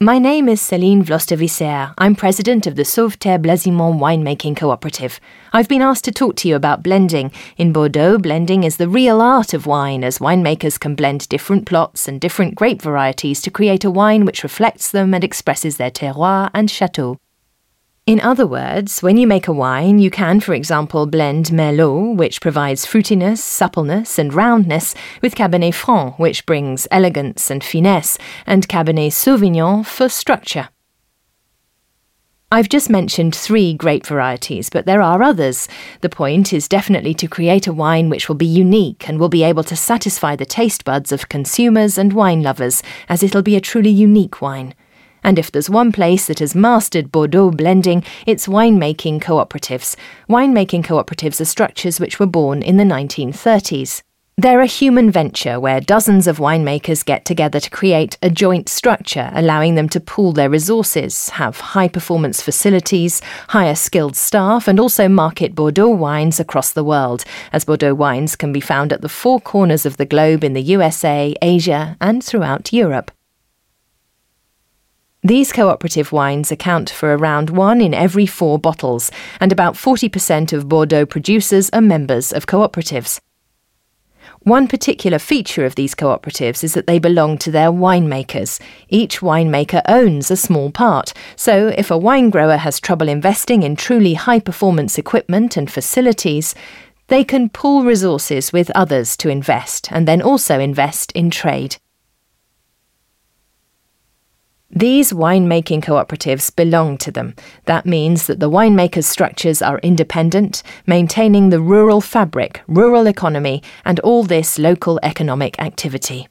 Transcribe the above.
My name is Céline Vloster-Visser. I'm president of the Sauveterre Blasimont winemaking cooperative. I've been asked to talk to you about blending. In Bordeaux, blending is the real art of wine, as winemakers can blend different plots and different grape varieties to create a wine which reflects them and expresses their terroir and chateau. In other words, when you make a wine, you can, for example, blend Merlot, which provides fruitiness, suppleness, and roundness, with Cabernet Franc, which brings elegance and finesse, and Cabernet Sauvignon for structure. I've just mentioned three grape varieties, but there are others. The point is definitely to create a wine which will be unique and will be able to satisfy the taste buds of consumers and wine lovers, as it'll be a truly unique wine. And if there's one place that has mastered Bordeaux blending, it's winemaking cooperatives. Winemaking cooperatives are structures which were born in the 1930s. They're a human venture where dozens of winemakers get together to create a joint structure, allowing them to pool their resources, have high performance facilities, hire skilled staff, and also market Bordeaux wines across the world, as Bordeaux wines can be found at the four corners of the globe in the USA, Asia, and throughout Europe. These cooperative wines account for around one in every four bottles, and about 40% of Bordeaux producers are members of cooperatives. One particular feature of these cooperatives is that they belong to their winemakers. Each winemaker owns a small part, so if a wine grower has trouble investing in truly high performance equipment and facilities, they can pool resources with others to invest and then also invest in trade. These winemaking cooperatives belong to them. That means that the winemakers' structures are independent, maintaining the rural fabric, rural economy, and all this local economic activity.